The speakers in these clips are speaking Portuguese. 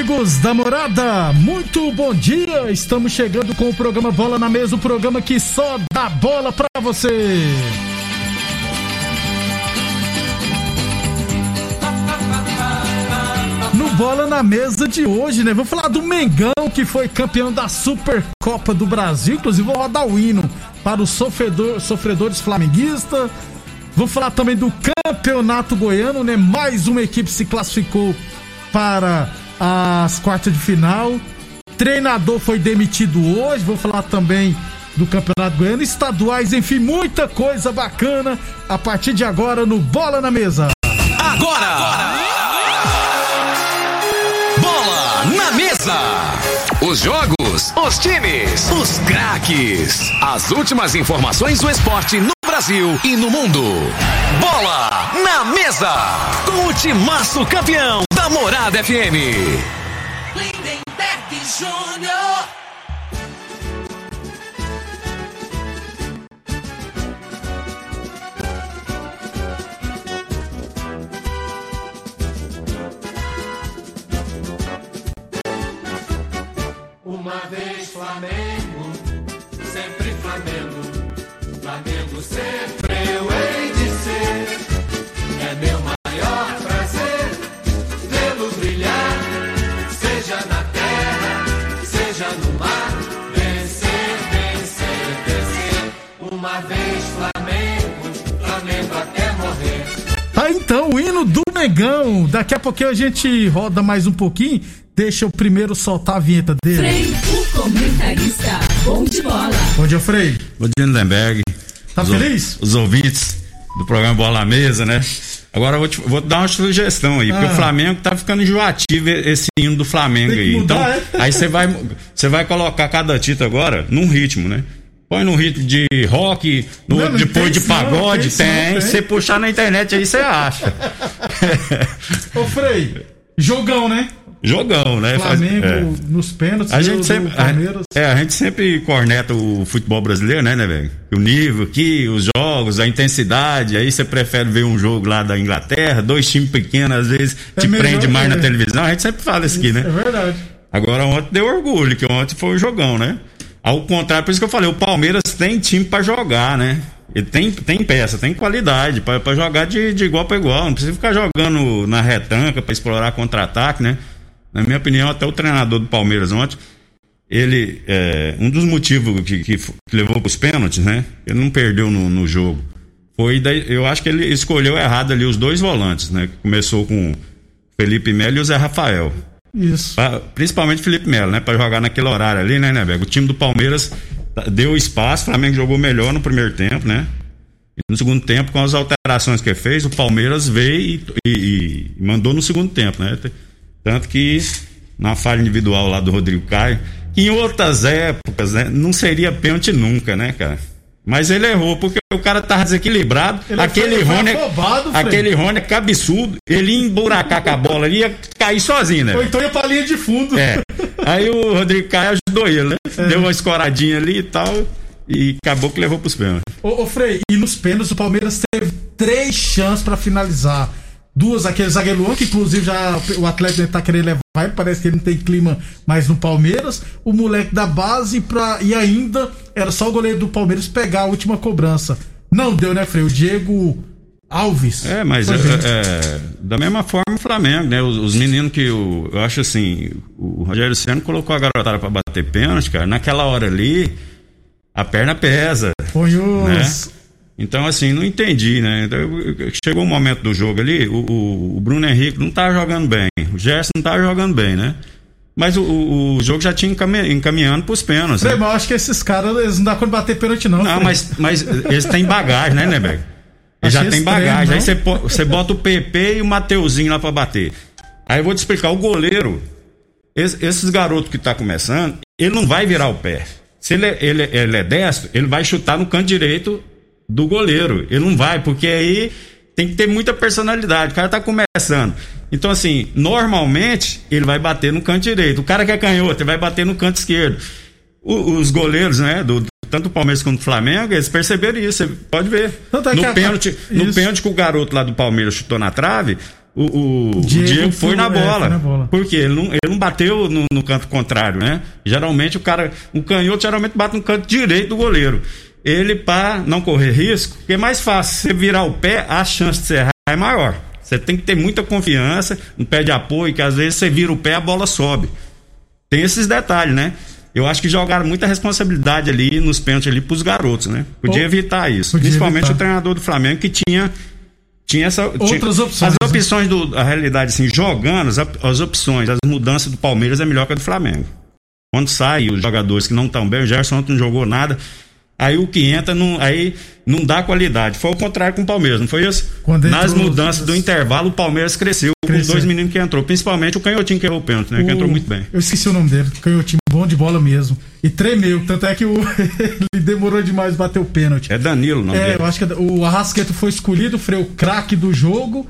Amigos da morada, muito bom dia! Estamos chegando com o programa Bola na Mesa o programa que só dá bola pra você. No Bola na Mesa de hoje, né? Vou falar do Mengão, que foi campeão da Supercopa do Brasil. Inclusive, vou rodar o hino para os sofredor- sofredores flamenguistas. Vou falar também do Campeonato Goiano, né? Mais uma equipe se classificou para as quartas de final. Treinador foi demitido hoje. Vou falar também do Campeonato Goiano, estaduais, enfim, muita coisa bacana a partir de agora no Bola na Mesa. Agora! Bola na mesa! Os jogos, os times, os craques. As últimas informações do esporte no Brasil e no mundo. Bola na mesa! Com o timaço campeão Morada FM. Lindenberg Júnior. A pouquinho a gente roda mais um pouquinho. Deixa eu primeiro soltar a vinheta dele. Frei, o comentarista. Bom de bola. Bom dia, Frei. Bom dia, Lindenberg. Tá os, feliz? Os ouvintes do programa Bola à Mesa, né? Agora eu vou, te, vou dar uma sugestão aí, porque Ah. o Flamengo tá ficando enjoativo esse hino do Flamengo aí. mudar, então, é? aí você vai, você vai colocar cada título agora num ritmo, né? Põe num ritmo de rock, no Não, outro depois de pagode, não, tem. você puxar na internet aí, você acha. Ô, Frei, jogão, né? Jogão, né? Faz- Flamengo é. nos pênaltis. A gente sempre, Palmeiras. a, é, a gente sempre corneta o futebol brasileiro, né, né, velho? O nível aqui, os jogos, a intensidade. Aí você prefere ver um jogo lá da Inglaterra, dois times pequenos, às vezes É te melhor, prende mais é. na televisão. A gente sempre fala isso aqui, né? É verdade. Agora ontem deu orgulho, que ontem foi um jogão, né? Ao contrário, por isso que eu falei, o Palmeiras tem time pra jogar, né? Ele tem, tem peça, tem qualidade pra jogar de, de igual pra igual. Não precisa ficar jogando na retranca pra explorar contra-ataque, né? Na minha opinião, até o treinador do Palmeiras ontem, ele, é, um dos motivos que, que que levou pros pênaltis, né? Ele não perdeu no, no jogo. Foi daí, eu acho que ele escolheu errado ali os dois volantes, né? Começou com Felipe Melo e o Zé Rafael. Isso. Pra- principalmente Felipe Melo, né? Pra jogar naquele horário ali, né, né, Bego? O time do Palmeiras deu espaço, o Flamengo jogou melhor no primeiro tempo, né? E no segundo tempo, com as alterações que fez, o Palmeiras veio e, e- e mandou no segundo tempo, né? Tanto que na falha individual lá do Rodrigo Caio, em outras épocas, né, não seria pênalti nunca, né, cara? Mas ele errou, porque o cara tava desequilibrado. Ele aquele Rony. afobado, Fred. aquele Rony é cabeçudo. Ele ia emburacar com a bola, ele ia cair sozinho, né? Ou então ia pra linha de fundo. É. Aí o Rodrigo Caio ajudou ele, né? É. Deu uma escoradinha ali e tal. E acabou que levou pros pênaltis. Ô, ô, Frei, e nos pênaltis o Palmeiras teve três chances pra finalizar. Duas, aquele zagueiro Luan, que inclusive já o Atlético tá querendo levar ele, parece que ele não tem clima mais no Palmeiras. O moleque da base pra, e ainda era só o goleiro do Palmeiras pegar a última cobrança. Não deu, né, Frei? O Diego Alves. É, mas Foi é, é, da mesma forma o Flamengo, né? Os, os meninos que o, eu acho assim, o Rogério Senna colocou a garotada pra bater pênalti, cara. Naquela hora ali, a perna pesa, Põe né? Então, assim, não entendi, né? Então, chegou um momento do jogo ali, o, o- o Bruno Henrique não tava jogando bem, o Gerson não tava jogando bem, né? Mas o, o- o jogo já tinha encami- encaminhando pros pênaltis. Né? mas eu acho que esses caras, eles não dá de bater pênalti, não. Não, mas, mas eles têm bagagem, né, Neberg? Eles já estranho, bagagem. não? Aí você, você bota o PP e o Mateuzinho lá pra bater. Aí eu vou te explicar, o goleiro, es- esses garotos que tá começando, ele não vai virar o pé. Se ele, é- ele, ele é destro, ele vai chutar no canto direito do goleiro. Ele não vai, porque aí tem que ter muita personalidade. O cara tá começando. Então, assim, normalmente ele vai bater no canto direito. O cara que é canhoto, ele vai bater no canto esquerdo. O- os goleiros, né, do, tanto o Palmeiras quanto o Flamengo, eles perceberam isso, pode ver. É que no, a- pênalti, no isso. pênalti que o garoto lá do Palmeiras chutou na trave, o, o- Diego Diego, foi, na é, bola. foi na bola. Porque ele não, ele não bateu no, no canto contrário, né? Geralmente o cara, o canhoto geralmente bate no canto direito do goleiro. Ele, para não correr risco, porque é mais fácil, você virar o pé, a chance de você errar é maior. Você tem que ter muita confiança, um pé de apoio, que às vezes você vira o pé, a bola sobe. Tem esses detalhes, né? Eu acho que jogaram muita responsabilidade ali nos pênaltis ali pros garotos, né? Podia Ou- evitar isso. podia Principalmente evitar. o treinador do Flamengo que tinha tinha essa Outras tinha, opções, As né? opções do a realidade assim, jogando as, as opções, as mudanças do Palmeiras é melhor que a do Flamengo. Quando sai os jogadores que não estão bem, o Gerson ontem não jogou nada. Aí o que entra não, aí não dá qualidade. Foi o contrário com o Palmeiras, não foi isso? Quando Nas entrou- mudanças do intervalo, o Palmeiras cresceu, com os Cresceu. dois meninos que entrou, principalmente o canhotinho que errou o pênalti, né? Que O- entrou muito bem. Eu esqueci o nome dele, canhotinho bom de bola mesmo. E tremeu, tanto é que o, ele demorou demais bater o pênalti. É Danilo, não É, eu acho que o Arrasqueta foi escolhido, foi o craque do jogo,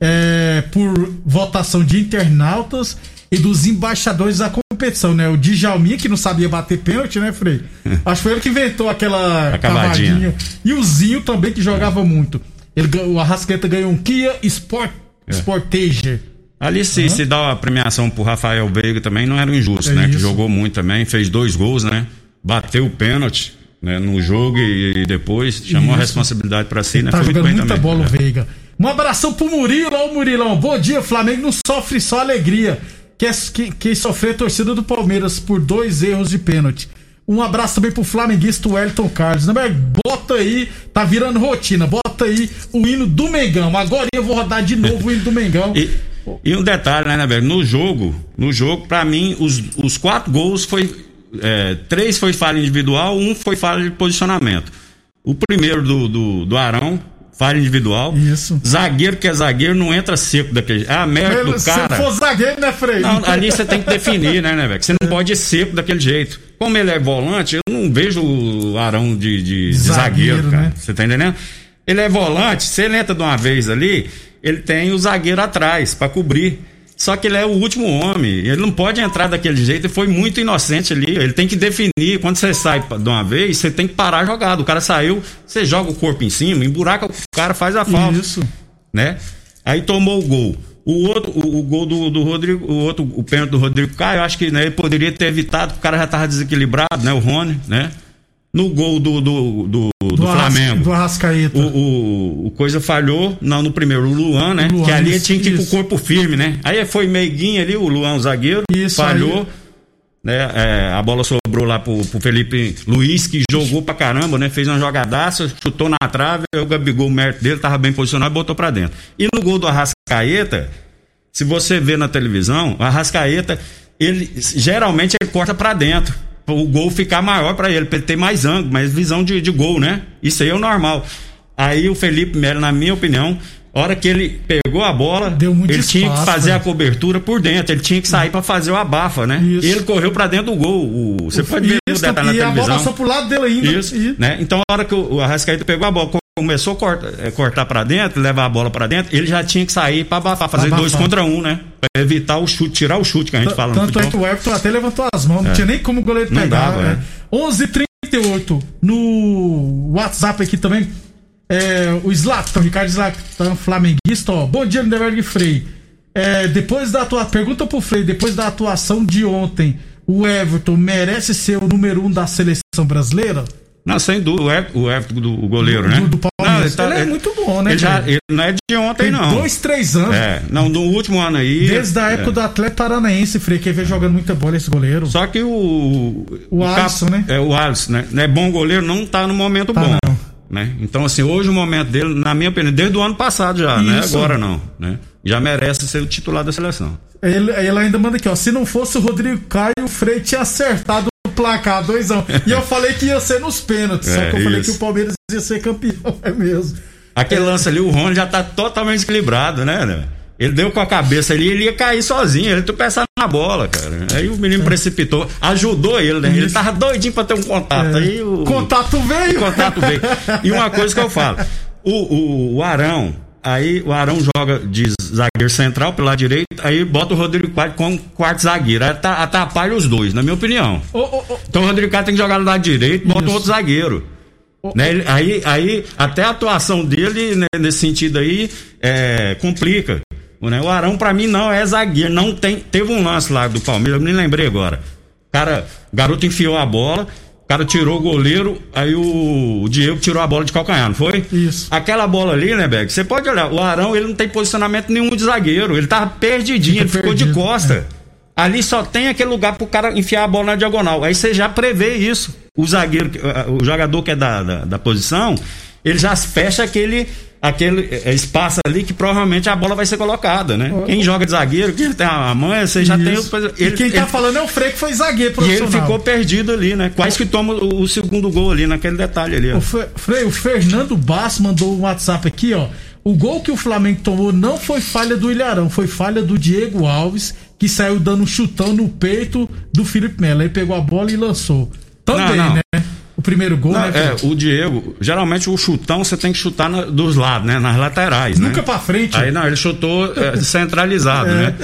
é, por votação de internautas e dos embaixadores da competição, né? O Djalminha, que não sabia bater pênalti, né, Frei? Acho que foi ele que inventou aquela A cavadinha. cavadinha. E o Zinho também, que jogava muito. Ele, o Arrasqueta ganhou um Kia Sport, É. Sportager. Ali se, se dá a premiação pro Rafael Veiga também não era injusto, É né? Que isso. jogou muito também, fez dois gols, né? Bateu o pênalti né? no jogo e, e depois chamou a Isso. responsabilidade pra si, né? Tá Foi jogando muita também. bola o É. Veiga. Um abração pro Murilo, ó o Murilão. Bom dia, Flamengo não sofre só alegria. Quem, quem, quem sofreu é a torcida do Palmeiras por dois erros de pênalti. Um abraço também pro flamenguista Wellington Carlos. Não, bota aí, tá virando rotina. Bota aí o hino do Mengão. Agora eu vou rodar de novo o hino do Mengão. E, e um detalhe, né, velho? No jogo, no jogo, pra mim, os, os quatro gols foi. é, três foi falha individual, um foi falha de posicionamento. O primeiro do, do, do Arão, falha individual. Isso. Zagueiro que é zagueiro não entra seco daquele jeito. É a mérito do Se cara. for zagueiro, né, Frei? Não, ali você tem que definir, né, né, velho? Você não pode ir seco daquele jeito. Como ele é volante, eu não vejo o Arão de, de- de Zagueiro, zagueiro, cara. né? Você tá entendendo? Ele é volante, se ele entra de uma vez ali, ele tem o zagueiro atrás pra cobrir. Só que ele é o último homem. Ele não pode entrar daquele jeito. Ele foi muito inocente ali. Ele tem que definir. Quando você sai de uma vez, você tem que parar a jogada. O cara saiu, você joga o corpo em cima, emburaca o cara, faz a falta Isso. né? Aí tomou o gol. O outro, o, o gol do, do Rodrigo, o outro, o pênalti do Rodrigo Caio, eu acho que né, ele poderia ter evitado, porque o cara já tava desequilibrado, né? O Rony, né? No gol do, do, do, do Arras- Flamengo. Do Arrascaeta. O, o, o Coisa falhou, não, no primeiro, o Luan, né? O Luan, que ali isso, tinha que ir com o corpo firme, né? Aí foi meiguinho ali, o Luan, o zagueiro, Isso, falhou. aí- Né? É, a bola sobrou lá pro, pro Felipe Luiz, que jogou pra caramba, né? Fez uma jogadaça, chutou na trave, o Gabigol, o mérito dele, tava bem posicionado e botou pra dentro. E no gol do Arrascaeta, se você vê na televisão, o Arrascaeta, ele geralmente ele corta pra dentro. O gol ficar maior pra ele, pra ele ter mais ângulo, mais visão de, de gol, né? Isso aí é o normal. Aí o Felipe Melo, na minha opinião, hora que ele pegou a bola, ele tinha que espaço, fazer né? a cobertura por dentro, ele tinha que sair pra fazer o abafa, né? Isso. E ele correu pra dentro do gol. O- você pode ver o Isso, detalhe na e a bola televisão. passou pro lado dele ainda. Isso, E- né? Então, a hora que o o Arrascaeta pegou a bola, começou a cortar, eh, cortar para dentro, levar a bola pra dentro, ele já tinha que sair pra abafar, fazer Abafar. dois contra um, né? Pra evitar o chute, tirar o chute que a gente fala no Tanto é que o Everton até levantou as mãos, não tinha nem como o goleiro Não pegar. dava, né? 11:38 no WhatsApp aqui também. É, o Slatan, Ricardo Slatan, flamenguista, ó. Bom dia, Lindeberg Frei. É, depois da tua pergunta pro Frei, depois da atuação de ontem, o Everton merece ser o número um da seleção brasileira? Não, sem dúvida, o Ev- o Everton do o goleiro, né? Do- do Palmeiras. ele, tá- ele é muito bom, né, Ele, já, ele não é de ontem, Tem não. dois, três anos. É, não, no último ano aí. Desde a época é. do Atlético Paranaense, Frei, que vem jogando muita bola esse goleiro. Só que o. O Alisson, né? É, o Alisson, né? Não é bom goleiro, não tá no momento Tá, bom. não. Né? Então, assim, hoje o momento dele, na minha opinião, desde o ano passado já, não é Isso. agora não. Né? Já merece ser o titular da seleção. Ele, ele ainda manda aqui, ó. Se não fosse o Rodrigo Caio, o Frei tinha acertado o placar, doisão. E eu falei que ia ser nos pênaltis. só É, que eu falei isso. que o Palmeiras ia ser campeão. É mesmo. Aquele lance ali, o Rony já tá totalmente equilibrado, né? né? Ele deu com a cabeça ali, ele ia cair sozinho, ele tropeçar na bola, cara. Aí o menino precipitou, ajudou ele, né? Ele tava doidinho pra ter um contato. Aí o. Contato O veio. contato veio. E uma coisa que eu falo: o, o, o Arão, aí o Arão joga de zagueiro central pelo lado direito, aí bota o Rodrigo Quadro como quarto zagueiro. Aí ata- atrapalha os dois, na minha opinião. Ô, ô, ô, Então o Rodrigo Caio tem que jogar do lado direito, bota Isso. outro zagueiro. Né? Aí, aí até a atuação dele né, nesse sentido aí é, complica. Né? O Arão, pra mim, não é zagueiro. Não tem. Teve um lance lá do Palmeiras, eu me lembrei agora. O cara, o garoto enfiou a bola, o cara tirou o goleiro, aí o, Diego tirou a bola de calcanhar, não foi? Isso. Aquela bola ali, né, Beck? Você pode olhar, o Arão ele não tem posicionamento nenhum de zagueiro. Ele tava perdidinho, Fica ele ficou de perdido, costa. Ali só tem aquele lugar pro cara enfiar a bola na diagonal. Aí você já prevê isso. O zagueiro, o jogador que é da, da, da posição, ele já fecha aquele, aquele eh, espaço ali que provavelmente a bola vai ser colocada, né? Quem joga de zagueiro, quem tem a manha, você já tem o. Isso. Ele, e quem tá ele- falando é o Frei que foi zagueiro e ele profissional. ficou perdido ali, né? Quase que toma o, o segundo gol ali, naquele detalhe ali. ó. O Fe- Frei, o Fernando Bass mandou um WhatsApp aqui, ó. O gol que o Flamengo tomou não foi falha do Ilharão, foi falha do Diego Alves, que saiu dando um chutão no peito do Felipe Melo. Aí pegou a bola e lançou. Também, Não, não. né? Primeiro gol, Não, né? é, o Diego, geralmente o chutão você tem que chutar na- dos lados, né? Nas laterais, Nunca né? pra frente. Aí não, ele chutou é, centralizado, É. né?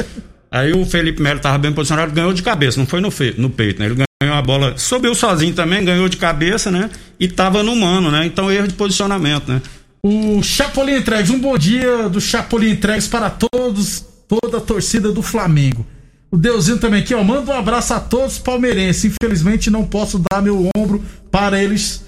Aí o Felipe Melo tava bem posicionado, ganhou de cabeça, não foi no, fe- no peito, né? Ele ganhou a bola, subiu sozinho também, ganhou de cabeça, né? E tava no mano, né? Então erro de posicionamento, né? O Chapolin Entregues, um bom dia do Chapolin Entregues para todos, toda a torcida do Flamengo. O Deusinho também aqui, ó. Manda um abraço a todos palmeirenses. Infelizmente não posso dar meu ombro para eles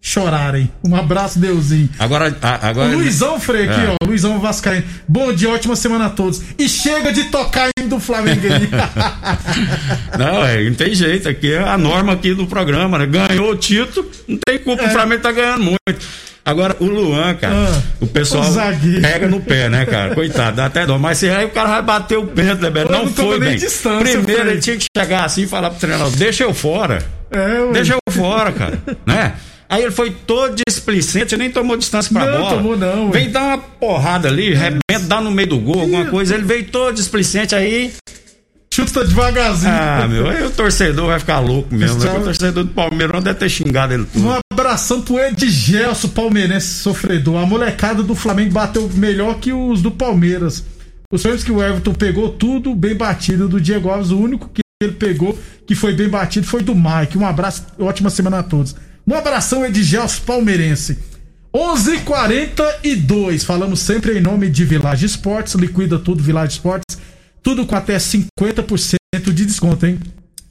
chorarem. Um abraço, Deusinho. Agora, agora Luizão Frei aqui, É. ó. Luizão Vascaíno. Bom dia, ótima semana a todos. E chega de tocar hino do Flamengo aí. Não, é, não tem jeito, aqui é a norma aqui do programa, né? Ganhou o título, não tem culpa, É. o Flamengo tá ganhando muito. Agora, o Luan, cara, Ah, o pessoal o pega no pé, né, cara? Coitado, dá até dó. Mas se aí o cara vai bater o pé, né, Beto? Não não foi, bem. Primeiro Frei. ele tinha que chegar assim e falar pro treinador, deixa eu fora. É. Deixa eu fora, cara. né? Aí ele foi todo displicente, nem tomou distância pra Não, bola. tomou não. Vem dar uma porrada ali, rebenta, dá no meio do gol, alguma coisa. Ele veio todo displicente aí. Chuta devagarzinho. Ah, meu, aí o torcedor vai ficar louco mesmo. Né? o- torcedor do Palmeiras deve ter xingado ele tudo. Abração pro Edgelso, palmeirense sofredor. A molecada do Flamengo bateu melhor que os do Palmeiras. Os sonhos que o Everton pegou tudo bem batido do Diego Alves. O único que ele pegou que foi bem batido foi do Mike. Um abraço, ótima semana a todos. Um abração, Edgelso, palmeirense. 11:42. Falamos sempre em nome de Village Esportes. Liquida tudo, Village Esportes. Tudo com até 50% de desconto, hein?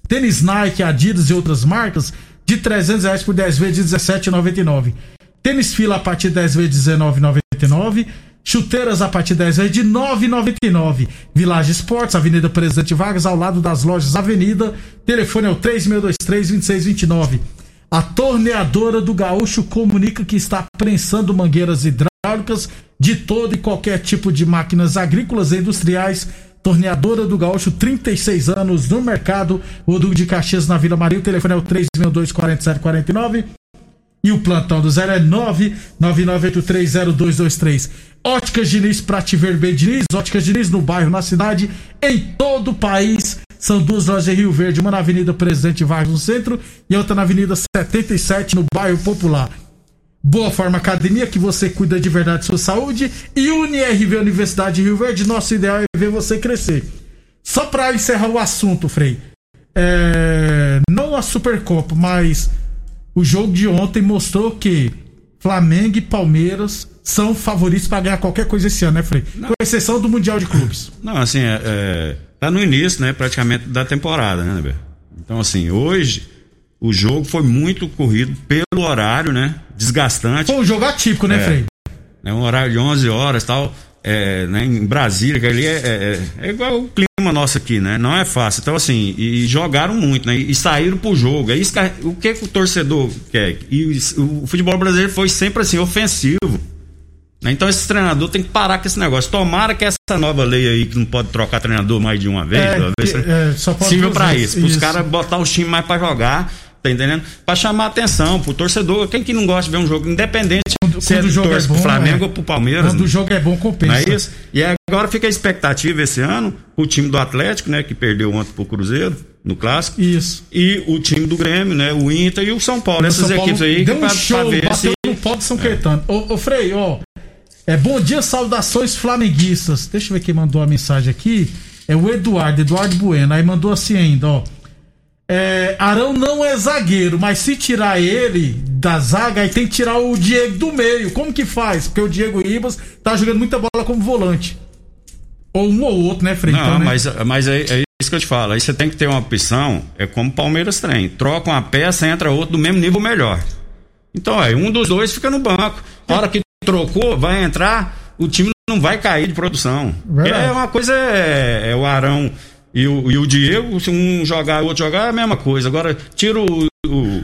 Tênis Nike, Adidas e outras marcas de 300 reais por 10 vezes de 17,99. Tênis Fila a partir de 10 vezes de 19,99. Chuteiras a partir de 10 vezes de 9,99. Village Esportes, Avenida Presidente Vargas, ao lado das lojas Avenida. Telefone é o 3623-2629. A torneadora do Gaúcho comunica que está prensando mangueiras hidráulicas de todo e qualquer tipo de máquinas agrícolas e industriais. Torneadora do Gaúcho, 36 anos no mercado. O Duque de Caxias na Vila Maria. O telefone é o 3624749. E o plantão do zero é 999830223. Óticas Diniz pra te ver bem, Diniz. Óticas Diniz no bairro, na cidade, em todo o país. São duas lojas em Rio Verde, uma na Avenida Presidente Vargas no centro e outra na Avenida 77 no bairro Popular. Boa Forma Academia, que você cuida de verdade de sua saúde. E UniRV Universidade de Rio Verde, nosso ideal é ver você crescer. Só pra encerrar o assunto, Frei. É, não a Supercopa, mas o jogo de ontem mostrou que Flamengo e Palmeiras são favoritos para ganhar qualquer coisa esse ano, né, Frei? Com exceção do Mundial de Clubes. Não, assim, é, é, tá no início, né, praticamente da temporada, né, Beto? Então, assim, hoje o jogo foi muito corrido pelo horário, né? Desgastante. Foi um jogo atípico, né, É. Frei? né, um horário de 11 horas tal, é, né, em Brasília, que ali é, é, é igual o clima nosso aqui, né? Não é fácil. Então, assim, e jogaram muito, né? E saíram pro jogo. É isso que, o que, que o torcedor quer? E o, o futebol brasileiro foi sempre assim, ofensivo. né? Então, esse treinador tem que parar com esse negócio. Tomara que essa nova lei aí, que não pode trocar treinador mais de uma vez, É, que- é, só pode sirva vezes, isso. Para os caras botar os times mais pra jogar, tá entendendo? Pra chamar atenção pro torcedor. Quem que não gosta de ver um jogo independente, se é quando o do jogo é torce pro bom, Flamengo é. ou pro Palmeiras. Quando o jogo é bom, compensa. Não é isso? E agora fica a expectativa esse ano, o time do Atlético, né, que perdeu ontem pro Cruzeiro, no clássico. Isso. E o time do Grêmio, né? O Inter e o São Paulo. O Essas São Paulo equipes aí deu que um pra, pra show, ver bateu se. no pau de São Caetano. Ô, ô Frei, ó. É bom dia, saudações flamenguistas. Deixa eu ver quem mandou a mensagem aqui. É o Eduardo, Eduardo Bueno. Aí mandou assim ainda, ó. É, Arão não é zagueiro, mas se tirar ele da zaga, aí tem que tirar o Diego do meio. Como que faz? Porque o Diego Ribas tá jogando muita bola como volante. Ou um ou outro, né, Frei? Não, Então, né? mas, mas é, é isso que eu te falo. Aí você tem que ter uma opção, é como o Palmeiras tem. Troca uma peça, entra outro do mesmo nível melhor. Então, aí, um dos dois fica no banco. A hora que trocou, vai entrar, o time não vai cair de produção. Verdade. É uma coisa, é, é o Arão e o, e o Diego, se um jogar e o outro jogar, é a mesma coisa. Agora, tira o, o,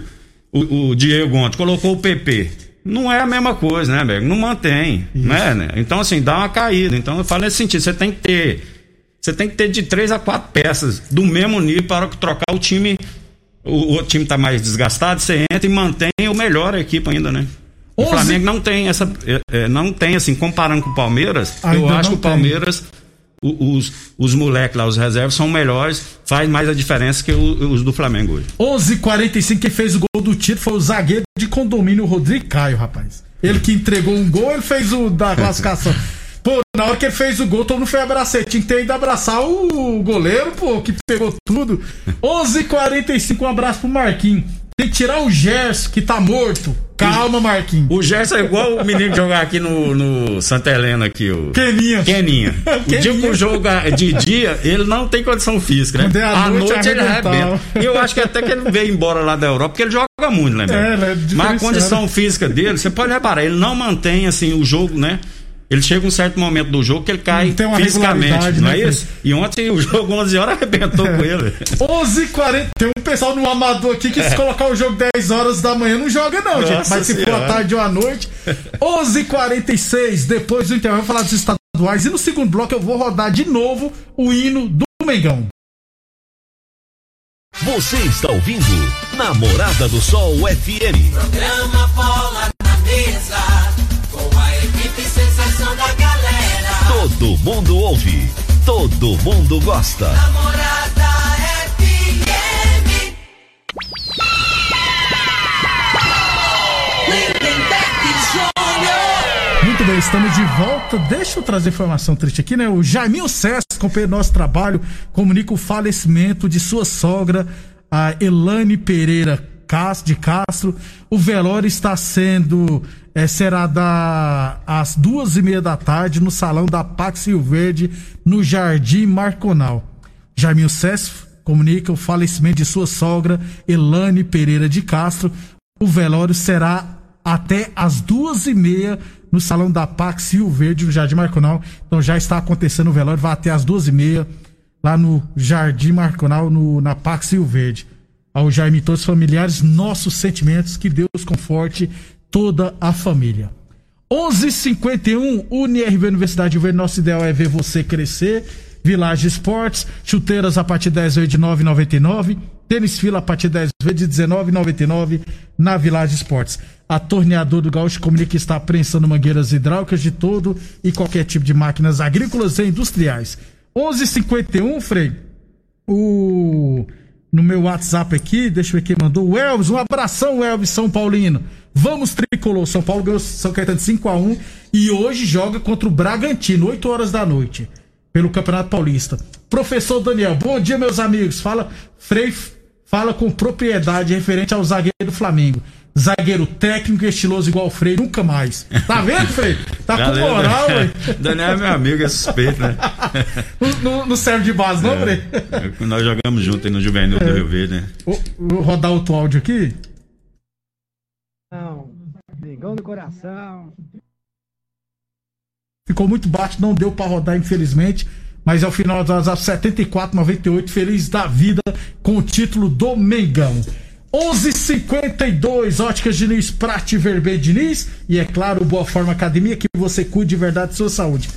o, o Diego ontem, colocou o PP. Não é a mesma coisa, né, velho? Não mantém, né, né? Então, assim, dá uma caída. Então, eu falo nesse sentido, você tem que ter. Você tem que ter de três a quatro peças do mesmo nível para trocar o time. O, o outro time tá mais desgastado, você entra e mantém o melhor a equipe ainda, né? O Flamengo não tem essa. é, é, não tem, assim, comparando com o Palmeiras, eu acho que o. Palmeiras. Os, os moleques lá, os reservas, são melhores, faz mais a diferença que o- os do Flamengo hoje. 11:45 quem fez o gol do título foi o zagueiro de condomínio Rodrigo Caio, rapaz. Ele que entregou um gol, ele fez o da classificação. Pô, na hora que ele fez o gol, todo mundo foi abraçar. Tinha que ter ido abraçar o goleiro, pô, que pegou tudo. 11:45 um abraço pro Marquinhos. Tem que tirar o Gerson, que tá morto. Calma, Marquinhos. O Gerson é igual o menino que jogar aqui no, no Santa Helena aqui, o. Keninha. Keninha. O dia que o jogo é de dia, ele não tem condição física, né? É à à noite, noite, ele arrebenta. E eu acho que até que ele veio embora lá da Europa, porque ele joga muito, né? É, é Mas a condição física dele, você pode reparar, ele não mantém, assim, o jogo, né? Ele chega um certo momento do jogo que ele cai tem uma fisicamente, não né, é isso? E ontem o jogo 11 horas arrebentou com ele. 11h40. Tem um pessoal no amador aqui que se colocar o jogo 10 horas da manhã não joga, não, gente. É. Nossa Mas se for à tarde ou à noite. 11h46, depois do intervalo, eu vou falar dos estaduais. E no segundo bloco eu vou rodar de novo o hino do Mengão. Você está ouvindo Namorada do Sol FM. Programa Bola na Mesa, Todo mundo ouve, todo mundo gosta. Namorada FM. Muito bem, estamos de volta. Deixa eu trazer informação triste aqui, né? O Jaiminho César, companheiro nosso trabalho, comunica o falecimento de sua sogra, a Elane Pereira de Castro. O velório está sendo. eh, será da, às duas e meia da tarde no salão da Pax Rio Verde, no Jardim Marconal. Jaiminho César comunica o falecimento de sua sogra, Elane Pereira de Castro. O velório será até às duas e meia no Salão da Pax Rio Verde, no Jardim Marconal. Então já está acontecendo o velório, vai até às duas e meia lá no Jardim Marconal, no, na Pax Rio Verde. Ao Jaime e todos os familiares, nossos sentimentos, que Deus conforte toda a família. 11:51 UniRV Universidade de Verde, nosso ideal é ver você crescer. Village Esportes, chuteiras a partir de 10 vezes de 9,99. Tênis fila a partir de 10 vezes de 19,99 na Village Esportes. A torneadora do Gaúcho comunica que está prensando mangueiras hidráulicas de todo e qualquer tipo de máquinas agrícolas e industriais. 11:51 Frei. O no meu WhatsApp aqui, deixa eu ver quem mandou. O Elvis, um abração, Elvis São Paulino. Vamos tricolor. São Paulo ganhou São Caetano de 5 a 1 e hoje joga contra o Bragantino, 8 horas da noite, pelo Campeonato Paulista. Professor Daniel, bom dia, meus amigos. Fala, Frei, fala com propriedade referente ao zagueiro do Flamengo. Zagueiro técnico e estiloso igual o Frei, nunca mais. Tá vendo, Frei? Tá com Valeu, moral, né? ué. Daniel é meu amigo, é suspeito, né? Não- serve de base, não, Frei? É, Nós jogamos junto aí no Juvenil do Rio Verde, né? Vou, vou rodar outro áudio aqui. Não, Mengão do coração. ficou muito baixo, não deu para rodar, infelizmente. Mas ao final das 74, 98, feliz da vida com o título do Mengão. 11:52 Óticas Diniz, Prate Verbe Diniz e é claro, Boa Forma Academia que você cuide de verdade de sua saúde.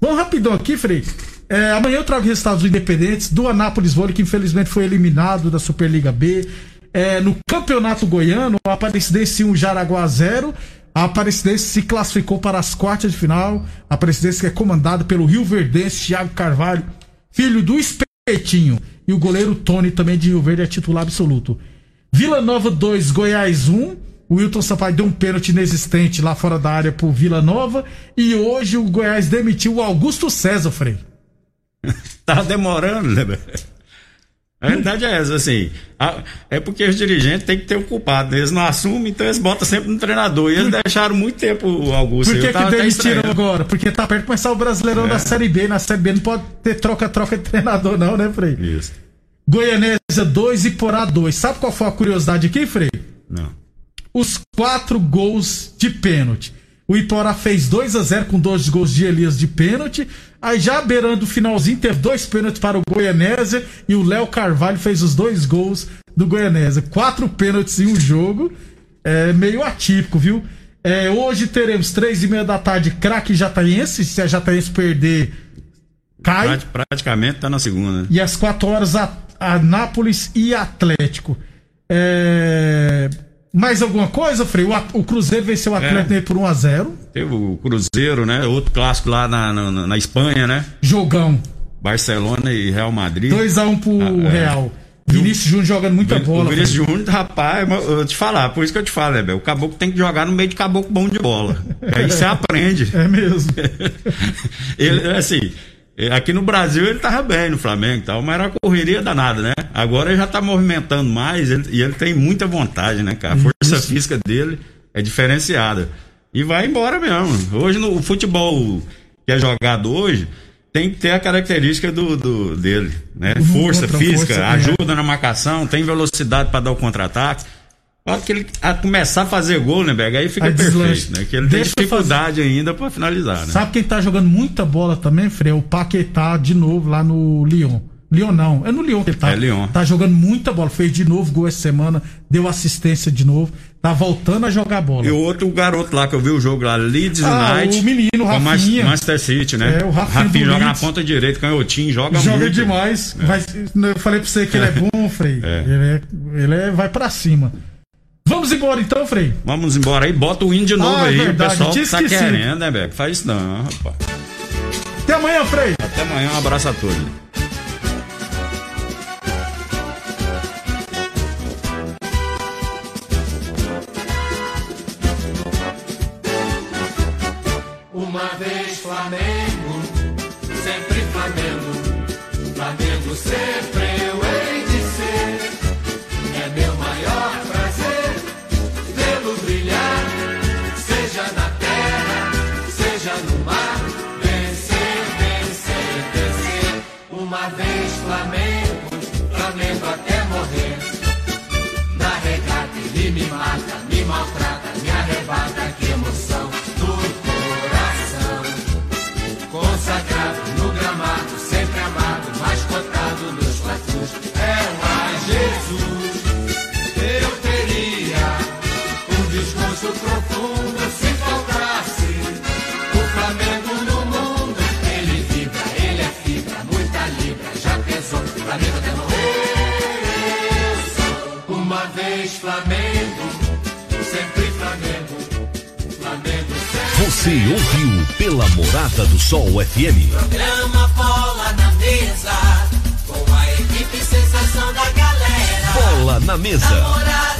Vamos rapidão aqui, Frei. É, amanhã eu trago resultados independentes do Anápolis Vôlei, que infelizmente foi eliminado da Superliga B. É, no Campeonato Goiano, a Aparecidense 1, Jaraguá 0. A Aparecidense se classificou para as quartas de final. A Aparecidense que é comandada pelo Rio Verdense, Thiago Carvalho, filho do Espetinho. E o goleiro Tony, também de Rio Verde, é titular absoluto. Vila Nova 2, Goiás 1. O Wilton Sampaio deu um pênalti inexistente lá fora da área pro Vila Nova. E hoje o Goiás demitiu o Augusto César, Frei. Tá demorando, né? A realidade é essa, assim. a- é porque os dirigentes têm que ter o culpado. né? Eles não assumem, então eles botam sempre no treinador. E eles deixaram muito tempo o Augusto. Por que, que demitiram agora? Porque tá perto de começar o Brasileirão É. da Série B. Na Série B não pode ter troca-troca de treinador, não, né, Frei? Isso. Goianésia 2 e Porá 2. Sabe qual foi a curiosidade aqui, Frei? Não. Os quatro gols de pênalti. O Iporá fez 2 a 0 com dois gols de Elias de pênalti. Aí já beirando o finalzinho, teve dois pênaltis para o Goianésia e o Léo Carvalho fez os dois gols do Goianésia. Quatro pênaltis em um jogo. É meio atípico, viu? É, hoje teremos três e meia da tarde, craque Jataense. Se a Jataense perder, cai. Prati- Praticamente tá na segunda. né? E às 4 horas, a, Anápolis e Atlético. É... Mais alguma coisa, Frei? O, Cruzeiro venceu o Atlético por 1x0. Teve o Cruzeiro, né? Outro clássico lá na, na, na Espanha, né? Jogão. Barcelona e Real Madrid. 2x1 pro Ah, é. Real. Vinícius Júnior jogando muita bola. O Vinícius Frei. Júnior, rapaz, eu te falar, por isso que eu te falo, né, Bel? O caboclo tem que jogar no meio de caboclo bom de bola. Aí você aprende. É mesmo. ele, assim, aqui no Brasil ele tava bem no Flamengo e tal, mas era uma correria danada, né? Agora ele já tá movimentando mais ele- e ele tem muita vontade, né, cara? A força física dele é diferenciada. E vai embora mesmo. Hoje no o futebol que é jogado hoje tem que ter a característica do, do- dele, né? Força outra física, força, é. ajuda na marcação, tem velocidade para dar o contra-ataque. Na hora que ele a começar a fazer gol, né, Bega? Aí fica Aí perfeito, né? Que ele Deixa tem dificuldade ainda para finalizar, né? Sabe quem tá jogando muita bola também, Frei? O Paquetá de novo lá no Lyon. Lyon não, é no Lyon que ele tá. É, Lyon. Tá jogando muita bola. Fez de novo gol essa semana, deu assistência de novo. Tá voltando a jogar bola. E o outro garoto lá que eu vi o jogo lá, Leeds Ah, United. o menino, com Rafinha. Manchester City, né? É, o Rafinha do joga na Leeds. ponta direita, canhotinho, joga, Joga muito. demais. Vai- eu falei pra você que ele é bom, Frei. É. Ele, é, ele é- vai pra cima. Vamos embora então, Frei. Vamos embora aí, bota o de novo Ah, é aí. verdade, o pessoal tinha tá querendo, né, Beco? Faz isso não, rapaz. Até amanhã, Frei. Até amanhã, um abraço a todos. Descanso profundo se faltasse o Flamengo no mundo. Ele vibra, ele é fibra, muita libra, já pesou. Flamengo até morrer. Eu sou uma vez Flamengo, sempre Flamengo. Flamengo sempre. Você ouviu pela Morada do Sol FM. Programa Bola na Mesa, com a equipe sensação da galera. Bola na mesa.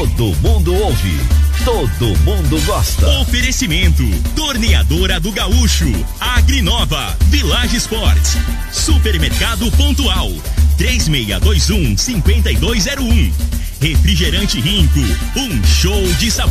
Todo mundo ouve. Todo mundo gosta. Oferecimento: Torneadora do Gaúcho, Agrinova, Village Sports, Supermercado Pontual, 3621 5201. Refrigerante Rinco, um show de sabor.